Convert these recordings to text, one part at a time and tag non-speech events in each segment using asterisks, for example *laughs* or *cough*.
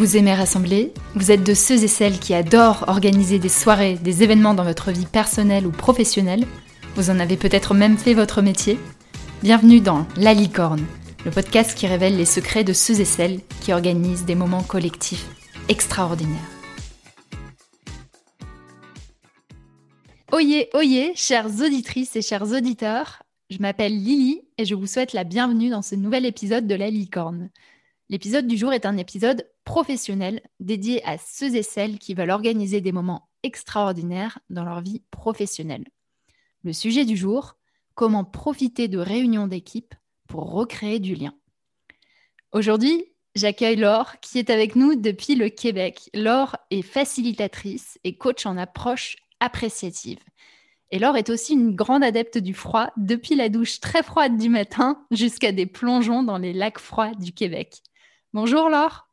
Vous aimez rassembler Vous êtes de ceux et celles qui adorent organiser des soirées, des événements dans votre vie personnelle ou professionnelle Vous en avez peut-être même fait votre métier Bienvenue dans La Licorne, le podcast qui révèle les secrets de ceux et celles qui organisent des moments collectifs extraordinaires. Oyez, oyez, chères auditrices et chers auditeurs, je m'appelle Lily et je vous souhaite la bienvenue dans ce nouvel épisode de La Licorne. L'épisode du jour est un épisode professionnel dédié à ceux et celles qui veulent organiser des moments extraordinaires dans leur vie professionnelle. Le sujet du jour, comment profiter de réunions d'équipe pour recréer du lien. Aujourd'hui, j'accueille Laure qui est avec nous depuis le Québec. Laure est facilitatrice et coach en approche appréciative. Et Laure est aussi une grande adepte du froid, depuis la douche très froide du matin jusqu'à des plongeons dans les lacs froids du Québec. Bonjour Laure.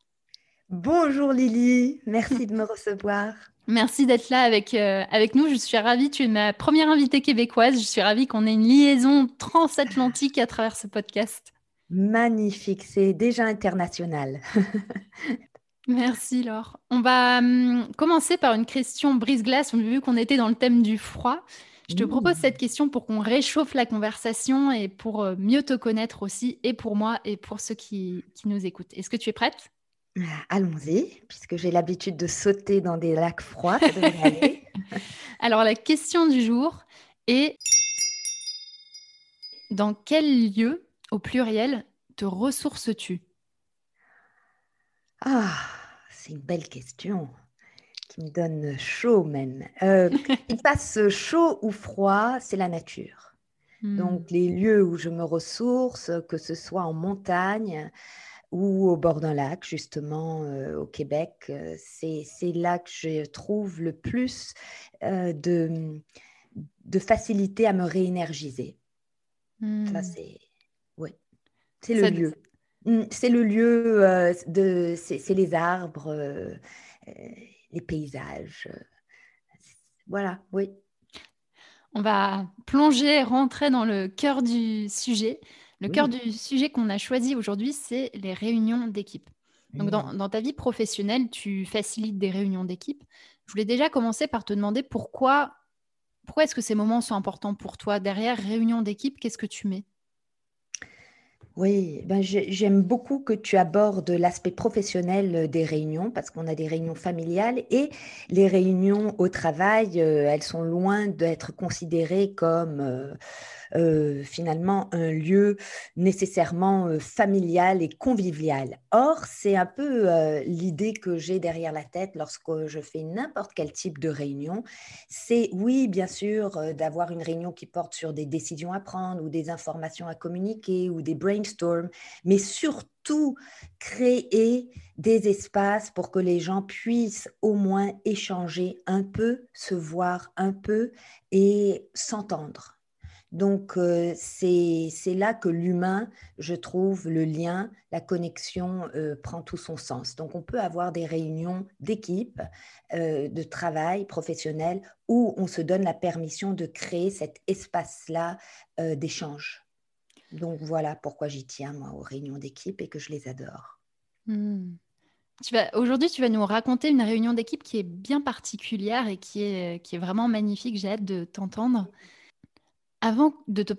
Bonjour Lily, merci de me recevoir. Merci d'être là avec, euh, avec nous. Je suis ravie, tu es ma première invitée québécoise. Je suis ravie qu'on ait une liaison transatlantique à travers ce podcast. Magnifique, c'est déjà international. *laughs* Merci Laure. On va hum, commencer par une question brise-glace, vu qu'on était dans le thème du froid. Je te propose cette question pour qu'on réchauffe la conversation et pour euh, mieux te connaître aussi, et pour moi et pour ceux qui, nous écoutent. Est-ce que tu es prête? Allons-y, puisque j'ai l'habitude de sauter dans des lacs froids. *laughs* Alors la question du jour est dans quel lieu, au pluriel, te ressources-tu? Ah, c'est une belle question me donne chaud même. Euh, *laughs* il passe chaud ou froid, c'est la nature. Hmm. Donc les lieux où je me ressource, que ce soit en montagne ou au bord d'un lac, justement euh, au Québec, euh, c'est là que je trouve le plus de, de facilité à me réénergiser. Ça, hmm. c'est c'est le lieu. Hmm, c'est le lieu de, c'est les arbres les paysages. Voilà, oui. On va plonger, rentrer dans le cœur du sujet. Le cœur du sujet qu'on a choisi aujourd'hui, c'est les réunions d'équipe. Donc, dans, dans, ta vie professionnelle, tu facilites des réunions d'équipe. Je voulais déjà commencer par te demander pourquoi, pourquoi est-ce que ces moments sont importants pour toi? Derrière réunion d'équipe, qu'est-ce que tu mets? Oui, ben j'aime beaucoup que tu abordes l'aspect professionnel euh, des réunions parce qu'on a des réunions familiales et les réunions au travail, euh, elles sont loin d'être considérées comme euh, finalement un lieu nécessairement euh, familial et convivial. Or, c'est un peu euh, l'idée que j'ai derrière la tête lorsque je fais n'importe quel type de réunion. C'est oui, bien sûr, d'avoir une réunion qui porte sur des décisions à prendre ou des informations à communiquer ou des brainstorms, mais surtout créer des espaces pour que les gens puissent au moins échanger un peu, se voir un peu et s'entendre. Donc, euh, c'est là que l'humain, je trouve, le lien, la connexion euh, prend tout son sens. Donc, on peut avoir des réunions d'équipe, euh, de travail professionnel, où on se donne la permission de créer cet espace-là d'échange. Donc, voilà pourquoi j'y tiens, moi, aux réunions d'équipe et que je les adore. Hmm. Aujourd'hui, tu vas nous raconter une réunion d'équipe qui est bien particulière et qui est, qui est vraiment magnifique. J'ai hâte de t'entendre. Avant de te,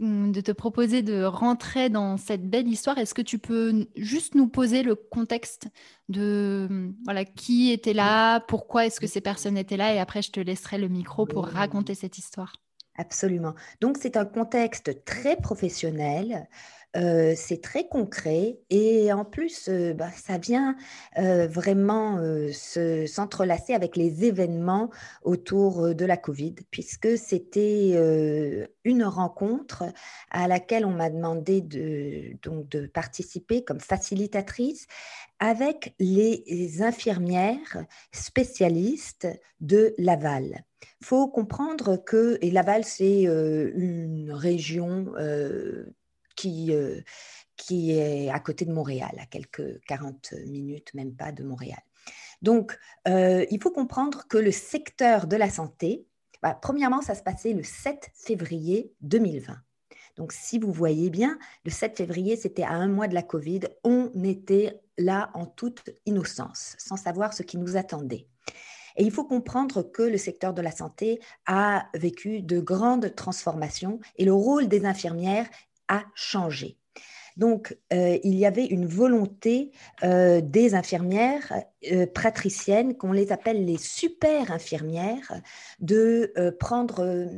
de te proposer de rentrer dans cette belle histoire, est-ce que tu peux juste nous poser le contexte de voilà, qui était là, pourquoi est-ce que ces personnes étaient là, et après je te laisserai le micro pour raconter cette histoire. Absolument. Donc c'est un contexte très professionnel c'est très concret et en plus, bah, ça vient vraiment s'entrelacer avec les événements autour de la Covid, puisque c'était une rencontre à laquelle on m'a demandé de, donc, de participer comme facilitatrice avec les infirmières spécialistes de Laval. Il faut comprendre que, et Laval, c'est une région qui, euh, qui est à côté de Montréal, à quelques 40 minutes, même pas de Montréal. Donc, euh, il faut comprendre que le secteur de la santé, bah, premièrement, ça se passait le 7 février 2020. Donc, si vous voyez bien, le 7 février, c'était à un mois de la Covid. On était là en toute innocence, sans savoir ce qui nous attendait. Et il faut comprendre que le secteur de la santé a vécu de grandes transformations et le rôle des infirmières a changé. Donc, euh, il y avait une volonté euh, des infirmières euh, pratriciennes, qu'on les appelle les super infirmières, de prendre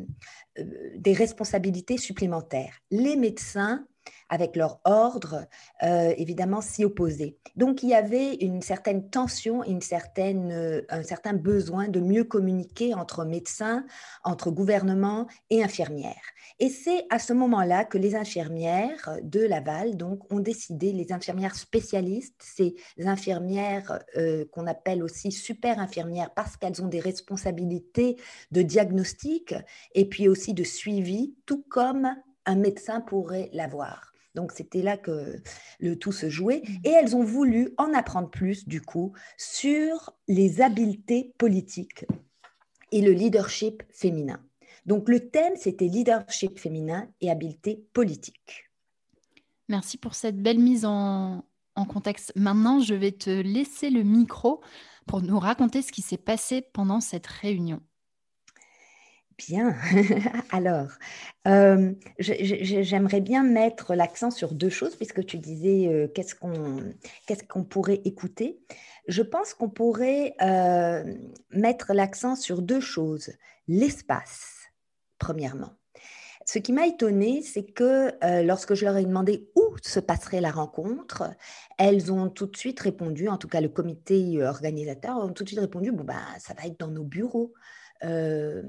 des responsabilités supplémentaires. Les médecins avec leur ordre, euh, évidemment, s'y opposer. Donc, il y avait une certaine tension, une certaine, euh, un certain besoin de mieux communiquer entre médecins, entre gouvernement et infirmières. Et c'est à ce moment-là que les infirmières de Laval donc, ont décidé, les infirmières spécialistes, ces infirmières euh, qu'on appelle aussi super infirmières parce qu'elles ont des responsabilités de diagnostic et puis aussi de suivi, tout comme un médecin pourrait l'avoir. Donc c'était là que le tout se jouait. Mmh. Et elles ont voulu en apprendre plus, du coup, sur les habiletés politiques et le leadership féminin. Donc le thème, c'était leadership féminin et habileté politique. Merci pour cette belle mise en, en contexte. Maintenant, je vais te laisser le micro pour nous raconter ce qui s'est passé pendant cette réunion. Bien. *laughs* Alors, euh, j'aimerais bien mettre l'accent sur deux choses, puisque tu disais euh, qu'est-ce qu'on pourrait écouter. Je pense qu'on pourrait euh, mettre l'accent sur deux choses. L'espace, premièrement. Ce qui m'a étonnée, c'est que lorsque je leur ai demandé où se passerait la rencontre, elles ont tout de suite répondu, en tout cas le comité organisateur, ont tout de suite répondu, bon, bah, ça va être dans nos bureaux. Euh,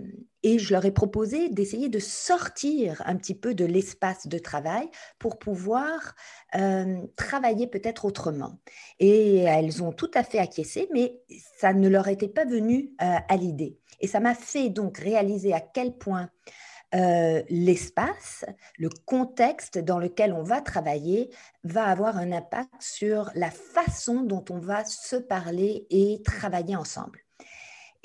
et je leur ai proposé d'essayer de sortir un petit peu de l'espace de travail pour pouvoir euh, travailler peut-être autrement. Et elles ont tout à fait acquiescé, mais ça ne leur était pas venu euh, à l'idée. Et ça m'a fait donc réaliser à quel point l'espace, le contexte dans lequel on va travailler va avoir un impact sur la façon dont on va se parler et travailler ensemble.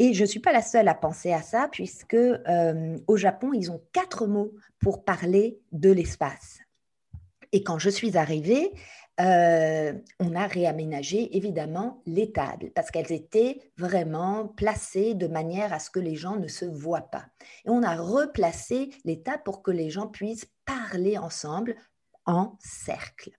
Et je ne suis pas la seule à penser à ça, puisque euh, au Japon, ils ont quatre mots pour parler de l'espace. Et quand je suis arrivée, euh, on a réaménagé évidemment les tables parce qu'elles étaient vraiment placées de manière à ce que les gens ne se voient pas. Et on a replacé les tables pour que les gens puissent parler ensemble en cercle.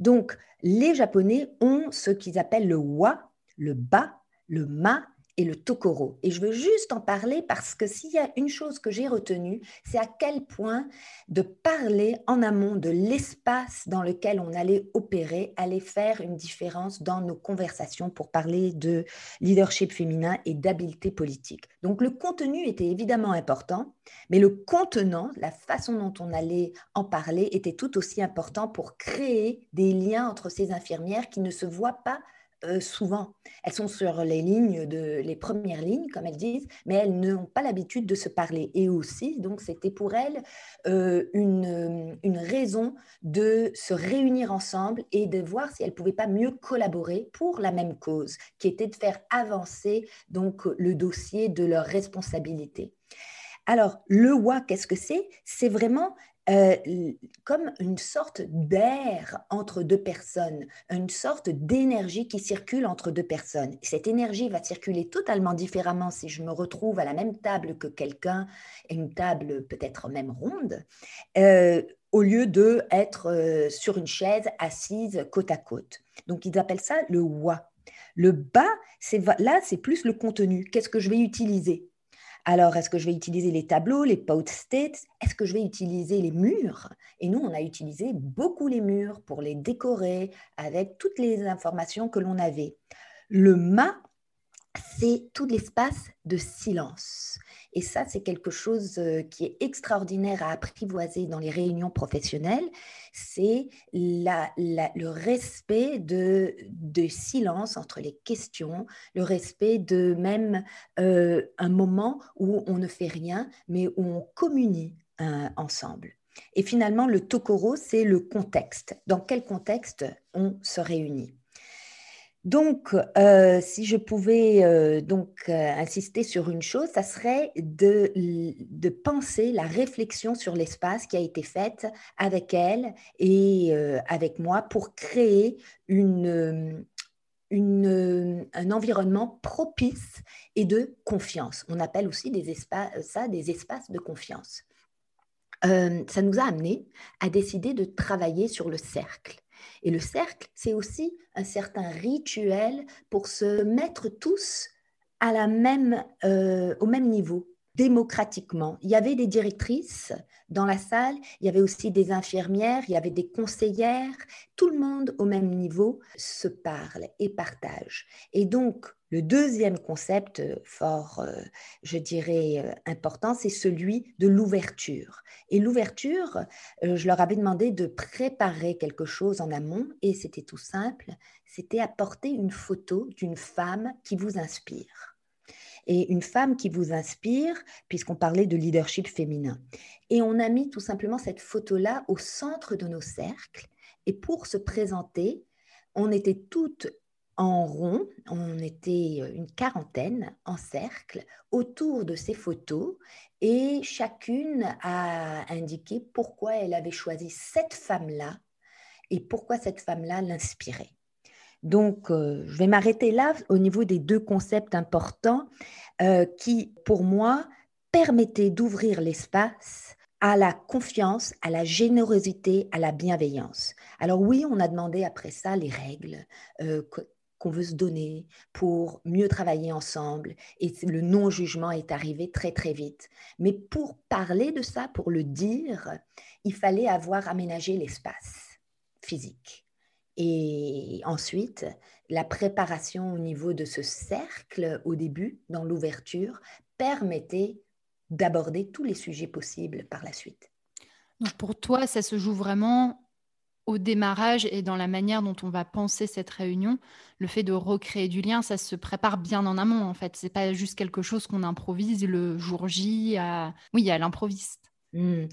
Donc, les Japonais ont ce qu'ils appellent le wa, le ba, le ma et le Tokoro. Et je veux juste en parler parce que s'il y a une chose que j'ai retenue, c'est à quel point de parler en amont de l'espace dans lequel on allait opérer allait faire une différence dans nos conversations pour parler de leadership féminin et d'habileté politique. Donc le contenu était évidemment important, mais le contenant, la façon dont on allait en parler était tout aussi important pour créer des liens entre ces infirmières qui ne se voient pas euh, souvent. Elles sont sur les lignes de les premières lignes, comme elles disent, mais elles n'ont pas l'habitude de se parler. Et aussi, donc, c'était pour elles euh, une, une raison de se réunir ensemble et de voir si elles pouvaient pas mieux collaborer pour la même cause, qui était de faire avancer donc le dossier de leur responsabilité. Alors, le WA, qu'est-ce que c'est? C'est vraiment euh, comme une sorte d'air entre deux personnes, une sorte d'énergie qui circule entre deux personnes. Cette énergie va circuler totalement différemment si je me retrouve à la même table que quelqu'un, une table peut-être même ronde, euh, au lieu de être euh, sur une chaise assise côte à côte. Donc ils appellent ça le wa. Le bas, là, c'est plus le contenu. Qu'est-ce que je vais utiliser? Alors, est-ce que je vais utiliser les tableaux, les post-its Est-ce que je vais utiliser les murs? Et nous, on a utilisé beaucoup les murs pour les décorer avec toutes les informations que l'on avait. Le mât, c'est tout l'espace de silence. Et ça, c'est quelque chose euh, qui est extraordinaire à apprivoiser dans les réunions professionnelles. C'est le respect de, silence entre les questions, le respect de même euh, un moment où on ne fait rien, mais où on communie euh, ensemble. Et finalement, le tokoro, c'est le contexte. Dans quel contexte on se réunit? Donc, euh, si je pouvais euh, donc euh, insister sur une chose, ça serait de, penser la réflexion sur l'espace qui a été faite avec elle et avec moi pour créer une, un environnement propice et de confiance. On appelle aussi des espaces, ça des espaces de confiance. ça nous a amené à décider de travailler sur le cercle. Et le cercle, c'est aussi un certain rituel pour se mettre tous à la même, euh, au même niveau, démocratiquement. Il y avait des directrices dans la salle, il y avait aussi des infirmières, il y avait des conseillères, tout le monde au même niveau se parle et partage. Et donc, le deuxième concept euh, fort, euh, je dirais, euh, important, c'est celui de l'ouverture. Et l'ouverture, je leur avais demandé de préparer quelque chose en amont et c'était tout simple, c'était apporter une photo d'une femme qui vous inspire. Et une femme qui vous inspire, puisqu'on parlait de leadership féminin. Et on a mis tout simplement cette photo-là au centre de nos cercles. Et pour se présenter, on était toutes en rond, on était euh, une quarantaine en cercle autour de ces photos et chacune a indiqué pourquoi elle avait choisi cette femme-là et pourquoi cette femme-là l'inspirait. Donc, euh, je vais m'arrêter là au niveau des deux concepts importants euh, qui, pour moi, permettaient d'ouvrir l'espace à la confiance, à la générosité, à la bienveillance. Alors oui, on a demandé après ça les règles, qu'on veut se donner pour mieux travailler ensemble. Et le non-jugement est arrivé très, très vite. Mais pour parler de ça, pour le dire, il fallait avoir aménagé l'espace physique. Et ensuite, la préparation au niveau de ce cercle au début, dans l'ouverture, permettait d'aborder tous les sujets possibles par la suite. Donc pour toi, ça se joue vraiment au démarrage et dans la manière dont on va penser cette réunion, le fait de recréer du lien, ça se prépare bien en amont en fait. C'est pas juste quelque chose qu'on improvise le jour J à, oui, à l'improviste. Mmh.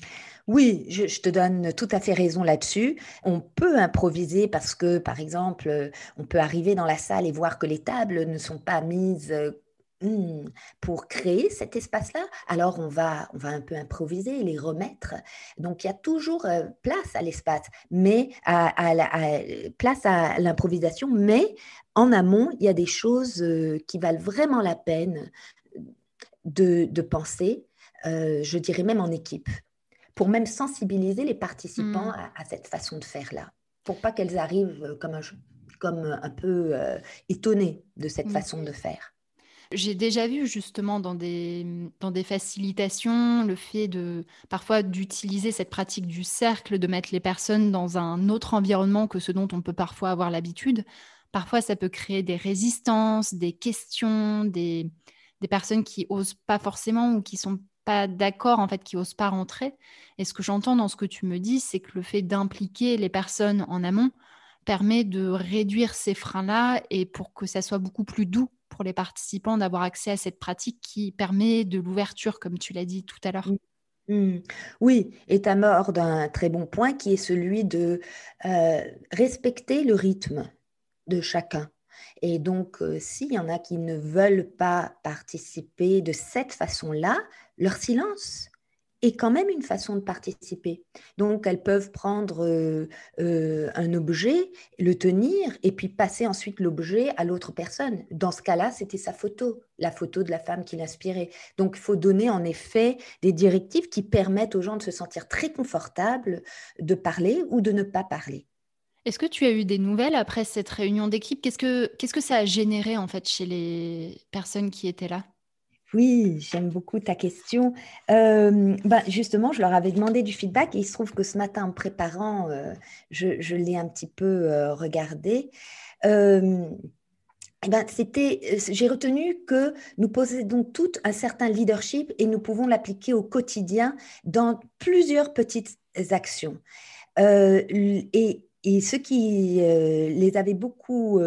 Oui, je, te donne tout à fait raison là-dessus. On peut improviser parce que, par exemple, on peut arriver dans la salle et voir que les tables ne sont pas mises Mmh. pour créer cet espace-là, alors on va, on va un peu improviser, les remettre. Donc il y a toujours euh, place à l'espace, mais à, la, place à l'improvisation, mais en amont, il y a des choses euh, qui valent vraiment la peine de, penser, euh, je dirais même en équipe, pour même sensibiliser les participants mmh. à, cette façon de faire-là, pour pas qu'elles arrivent comme un, comme un peu étonnées de cette mmh. façon de faire. J'ai déjà vu justement dans des, dans des facilitations le fait de parfois d'utiliser cette pratique du cercle, de mettre les personnes dans un autre environnement que ce dont on peut parfois avoir l'habitude. Parfois, ça peut créer des résistances, des questions, des, des personnes qui osent pas forcément ou qui sont pas d'accord, en fait, qui osent pas rentrer. Et ce que j'entends dans ce que tu me dis, c'est que le fait d'impliquer les personnes en amont permet de réduire ces freins-là et pour que ça soit beaucoup plus doux pour les participants d'avoir accès à cette pratique qui permet de l'ouverture, comme tu l'as dit tout à l'heure. Mmh. Oui, et tu as d'un très bon point qui est celui de euh, respecter le rythme de chacun. Et donc, euh, s'il y en a qui ne veulent pas participer de cette façon-là, leur silence est quand même une façon de participer. Donc, elles peuvent prendre euh, euh, un objet, le tenir et puis passer ensuite l'objet à l'autre personne. Dans ce cas-là, c'était sa photo, la photo de la femme qui l'inspirait. Donc, il faut donner en effet des directives qui permettent aux gens de se sentir très confortables de parler ou de ne pas parler. Est-ce que tu as eu des nouvelles après cette réunion d'équipe? Qu'est-ce que, qu'est-ce que ça a généré en fait chez les personnes qui étaient là? Oui, j'aime beaucoup ta question. Euh, bah, justement, je leur avais demandé du feedback et il se trouve que ce matin, en préparant, euh, je, l'ai un petit peu euh, regardé. Eh ben, c'était, j'ai retenu que nous possédons tout un certain leadership et nous pouvons l'appliquer au quotidien dans plusieurs petites actions. et, et ce qui les avait beaucoup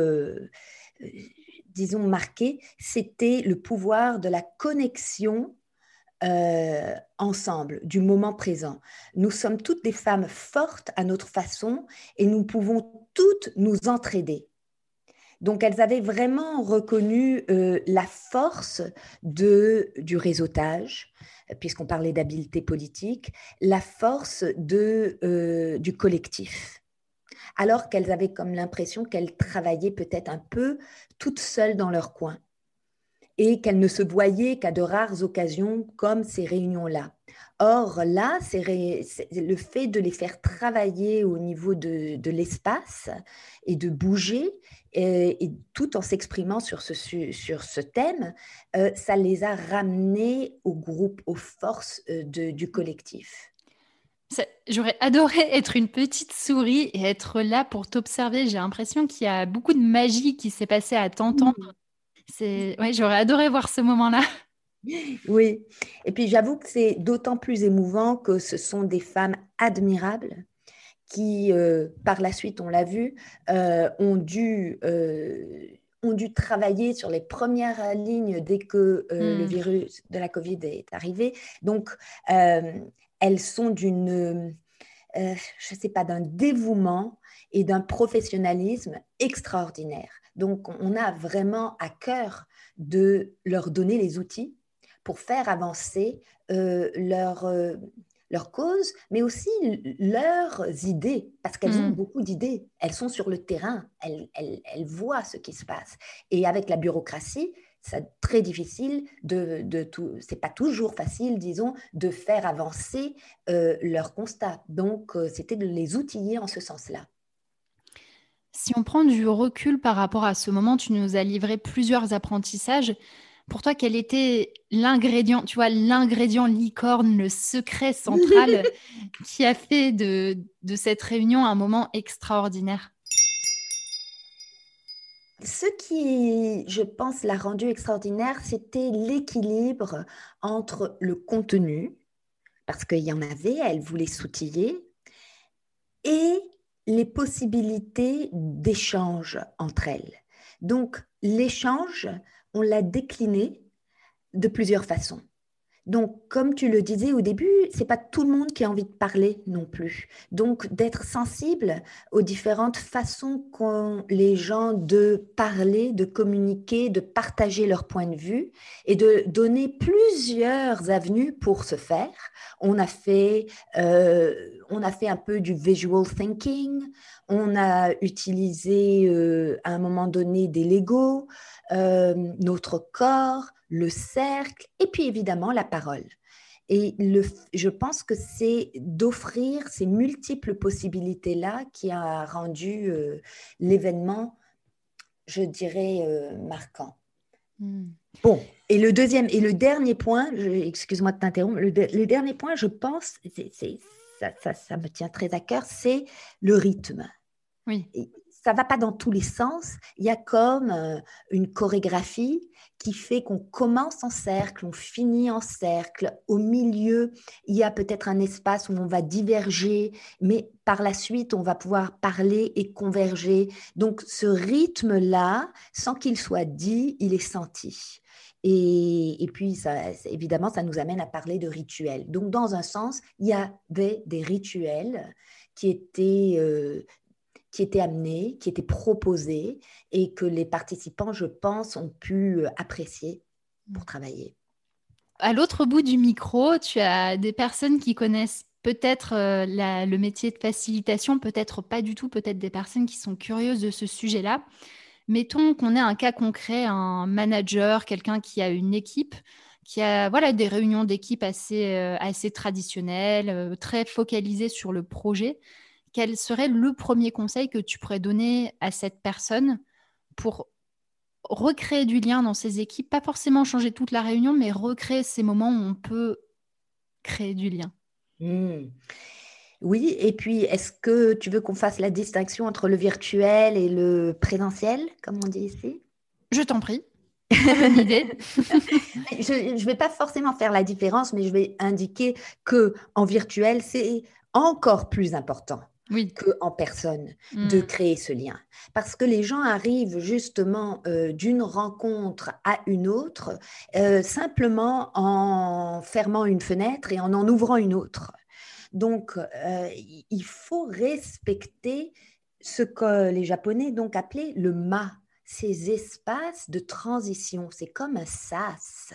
disons, marqué, c'était le pouvoir de la connexion euh, ensemble, du moment présent. Nous sommes toutes des femmes fortes à notre façon et nous pouvons toutes nous entraider. Donc, elles avaient vraiment reconnu euh, la force de, du réseautage, puisqu'on parlait d'habileté politique, la force de, euh, du collectif. Alors qu'elles avaient comme l'impression qu'elles travaillaient peut-être un peu toutes seules dans leur coin et qu'elles ne se voyaient qu'à de rares occasions comme ces réunions-là. Or, là, le fait de les faire travailler au niveau de, l'espace et de bouger, et, tout en s'exprimant sur ce, thème, euh, ça les a ramenés au groupe, aux forces euh, du collectif. J'aurais adoré *laughs* être une petite souris et être là pour t'observer. J'ai l'impression qu'il y a beaucoup de magie qui s'est passée à t'entendre. C'est, ouais, j'aurais adoré voir ce moment-là. Oui, et puis j'avoue que c'est d'autant plus émouvant que ce sont des femmes admirables qui, euh, par la suite, on l'a vu, euh, ont, dû, euh, ont dû travailler sur les premières lignes dès que le hmm. virus de la Covid est arrivé. Donc, elles sont d'une, je ne sais pas, d'un dévouement et d'un professionnalisme extraordinaire. Donc, on a vraiment à cœur de leur donner les outils pour faire avancer euh, leur, euh, leur cause, mais aussi leurs idées, parce qu'elles ont mm. beaucoup d'idées. Elles sont sur le terrain, elles, elles, elles, voient ce qui se passe. Et avec la bureaucratie, c'est très difficile de, de tout, c'est pas toujours facile, disons, de faire avancer euh, leurs constats. Donc, c'était de les outiller en ce sens-là. Si on prend du recul par rapport à ce moment, tu nous as livré plusieurs apprentissages. Pour toi, quel était l'ingrédient, tu vois, l'ingrédient licorne, le secret central *laughs* qui a fait de, cette réunion un moment extraordinaire? Ce qui, je pense, l'a rendu extraordinaire, c'était l'équilibre entre le contenu, parce qu'il y en avait, elle voulait s'outiller, et les possibilités d'échange entre elles. Donc, l'échange, on l'a décliné de plusieurs façons. Donc, comme tu le disais au début, c'est pas tout le monde qui a envie de parler non plus. Donc, d'être sensible aux différentes façons qu'ont les gens de parler, de communiquer, de partager leur point de vue et de donner plusieurs avenues pour ce faire. On a fait, euh, on a fait un peu du visual thinking. On a utilisé euh, à un moment donné des Legos, euh, notre corps le cercle et puis évidemment la parole. Et le, je pense que c'est d'offrir ces multiples possibilités-là qui a rendu euh, l'événement, je dirais, euh, marquant. Hmm. Bon, et le deuxième et le dernier point, excuse-moi de t'interrompre, le, dernier point, je pense, c'est, ça, ça, ça, me tient très à cœur, c'est le rythme. Oui. Ça va pas dans tous les sens. Il y a comme euh, une chorégraphie qui fait qu'on commence en cercle, on finit en cercle. Au milieu, il y a peut-être un espace où on va diverger, mais par la suite, on va pouvoir parler et converger. Donc ce rythme-là, sans qu'il soit dit, il est senti. Et, puis, ça, évidemment, ça nous amène à parler de rituels. Donc, dans un sens, il y avait des rituels qui étaient euh, qui étaient amenés, qui étaient proposés et que les participants, je pense, ont pu euh, apprécier pour mm. travailler. À l'autre bout du micro, tu as des personnes qui connaissent peut-être euh, le métier de facilitation, peut-être pas du tout, peut-être des personnes qui sont curieuses de ce sujet-là. Mettons qu'on ait un cas concret, un manager, quelqu'un qui a une équipe, qui a voilà, des réunions d'équipe assez, euh, assez traditionnelles, très focalisées sur le projet quel serait le premier conseil que tu pourrais donner à cette personne pour recréer du lien dans ses équipes, pas forcément changer toute la réunion, mais recréer ces moments où on peut créer du lien? Mmh. Oui, et puis est-ce que tu veux qu'on fasse la distinction entre le virtuel et le présentiel, comme on dit ici? Je t'en prie. Bonne idée. *laughs* *laughs* je ne vais pas forcément faire la différence, mais je vais indiquer que en virtuel, c'est encore plus important oui. qu'en personne, de hmm. créer ce lien. Parce que les gens arrivent justement euh, d'une rencontre à une autre euh, simplement en fermant une fenêtre et en en ouvrant une autre. Donc, euh, il faut respecter ce que les Japonais donc appelaient le ma, ces espaces de transition. C'est comme un sas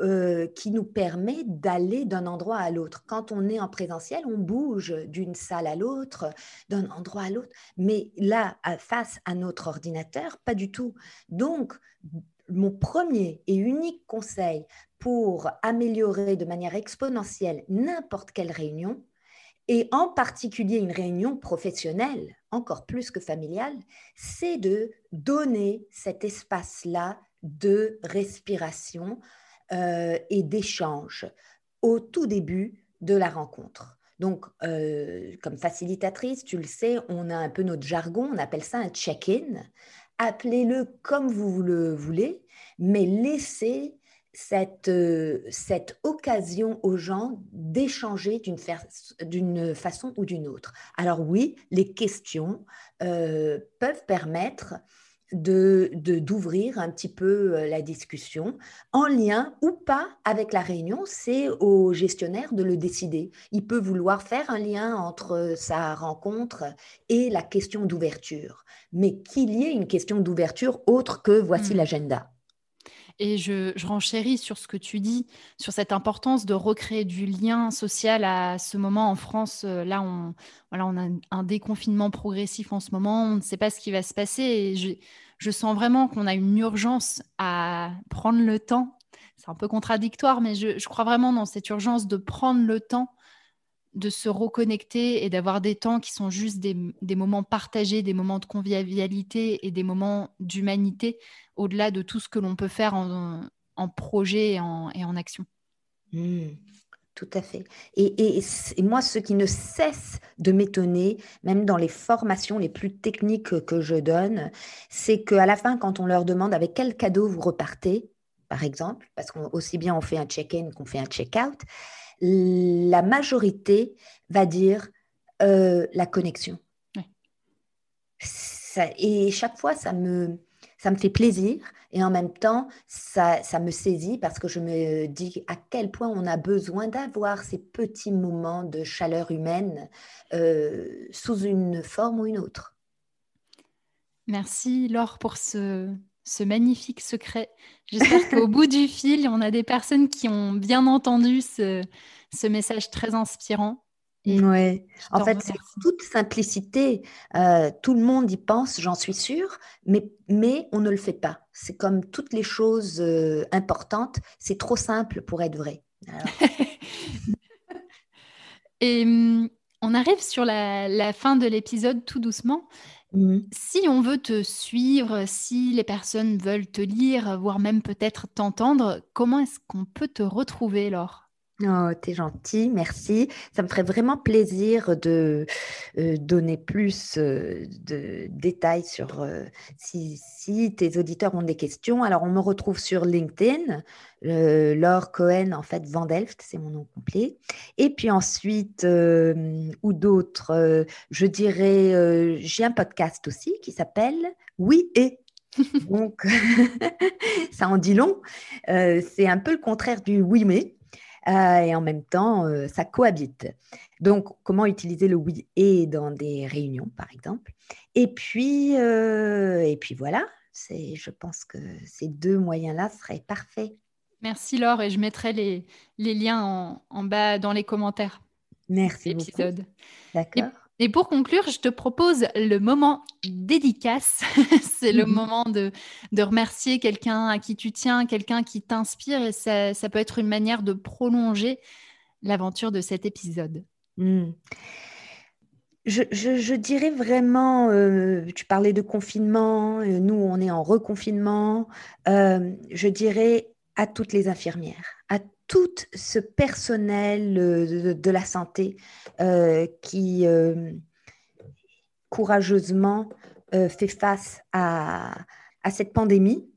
euh, qui nous permet d'aller d'un endroit à l'autre. Quand on est en présentiel, on bouge d'une salle à l'autre, d'un endroit à l'autre. Mais là, face à notre ordinateur, pas du tout. Donc, mon premier et unique conseil pour améliorer de manière exponentielle n'importe quelle réunion, et en particulier une réunion professionnelle, encore plus que familiale, c'est de donner cet espace-là de respiration euh, et d'échange au tout début de la rencontre. Donc, euh, comme facilitatrice, tu le sais, on a un peu notre jargon, on appelle ça un check-in. Appelez-le comme vous le voulez, mais laissez cette, euh, cette occasion aux gens d'échanger d'une façon ou d'une autre. Alors oui, les questions euh, peuvent permettre de d'ouvrir un petit peu euh, la discussion en lien ou pas avec la réunion, c'est au gestionnaire de le décider. Il peut vouloir faire un lien entre sa rencontre et la question d'ouverture, mais qu'il y ait une question d'ouverture autre que voici mmh. l'agenda. Et je, renchéris sur ce que tu dis, sur cette importance de recréer du lien social à ce moment en France. Euh, là, on, voilà, on a un déconfinement progressif en ce moment. On ne sait pas ce qui va se passer. Et je, sens vraiment qu'on a une urgence à prendre le temps. C'est un peu contradictoire, mais je crois vraiment dans cette urgence de prendre le temps de se reconnecter et d'avoir des temps qui sont juste des, moments partagés, des moments de convivialité et des moments d'humanité, au-delà de tout ce que l'on peut faire en, projet et en, action. Mmh, tout à fait. Et, moi, ce qui ne cesse de m'étonner, même dans les formations les plus techniques que je donne, c'est qu'à la fin, quand on leur demande avec quel cadeau vous repartez, par exemple, parce qu'aussi bien on fait un check-in qu'on fait un check-out, la majorité va dire euh, la connexion. et chaque fois, ça me, ça me fait plaisir et en même temps, ça, ça, me saisit parce que je me dis à quel point on a besoin d'avoir ces petits moments de chaleur humaine euh, sous une forme ou une autre. Merci Laure pour ce, ce magnifique secret. J'espère qu'au bout du fil, on a des personnes qui ont bien entendu ce, message très inspirant. Oui, en fait, c'est toute simplicité. Euh, tout le monde y pense, j'en suis sûre, mais, mais on ne le fait pas. C'est comme toutes les choses euh, importantes, c'est trop simple pour être vrai. *laughs* Et hum, on arrive sur la fin de l'épisode tout doucement. Mmh. Si on veut te suivre, si les personnes veulent te lire, voire même peut-être t'entendre, comment est-ce qu'on peut te retrouver, Laure? Oh, t'es gentil, merci. Ça me ferait vraiment plaisir de euh, donner plus euh, de détails sur euh, si, si, tes auditeurs ont des questions. Alors, on me retrouve sur LinkedIn, Laure Cohen, en fait, Vandelft, c'est mon nom complet. Et puis ensuite, ou d'autres, je dirais, j'ai un podcast aussi qui s'appelle Oui et. *laughs* Donc, *laughs* ça en dit long. c'est un peu le contraire du oui mais. Euh, et en même temps, euh, ça cohabite. Donc, comment utiliser le oui et dans des réunions, par exemple. Et puis, euh, et puis voilà, je pense que ces deux moyens-là seraient parfaits. Merci Laure, et je mettrai les, les liens en, en, bas dans les commentaires. Merci beaucoup. D'accord. Et pour conclure, je te propose le moment dédicace. *laughs* c'est le mhm. moment de, remercier quelqu'un à qui tu tiens, quelqu'un qui t'inspire. Et ça, peut être une manière de prolonger l'aventure de cet épisode. Hmm. Je, dirais vraiment, euh, tu parlais de confinement, euh, nous on est en reconfinement, euh, je dirais à toutes les infirmières, tout ce personnel euh, de, la santé euh, qui euh, courageusement fait face à, cette pandémie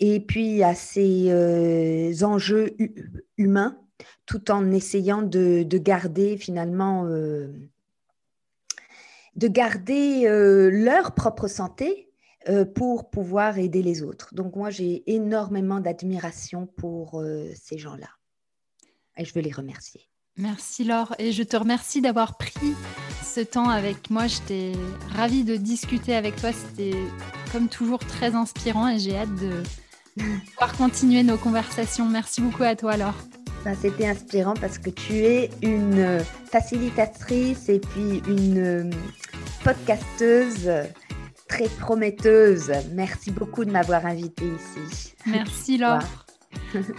et puis à ces enjeux humains tout en essayant de, garder finalement de garder leur propre santé pour pouvoir aider les autres. Donc moi, j'ai énormément d'admiration pour ces gens-là et je veux les remercier. Merci Laure et je te remercie d'avoir pris ce temps avec moi. J'étais ravie de discuter avec toi. C'était comme toujours très inspirant et j'ai hâte de pouvoir continuer nos conversations. Merci beaucoup à toi Laure. Ben, c'était inspirant parce que tu es une facilitatrice et puis une podcasteuse très prometteuse. Merci beaucoup de m'avoir invitée ici. Merci Laure.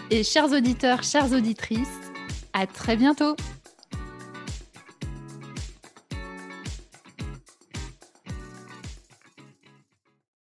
Et chers auditeurs, chères auditrices, à très bientôt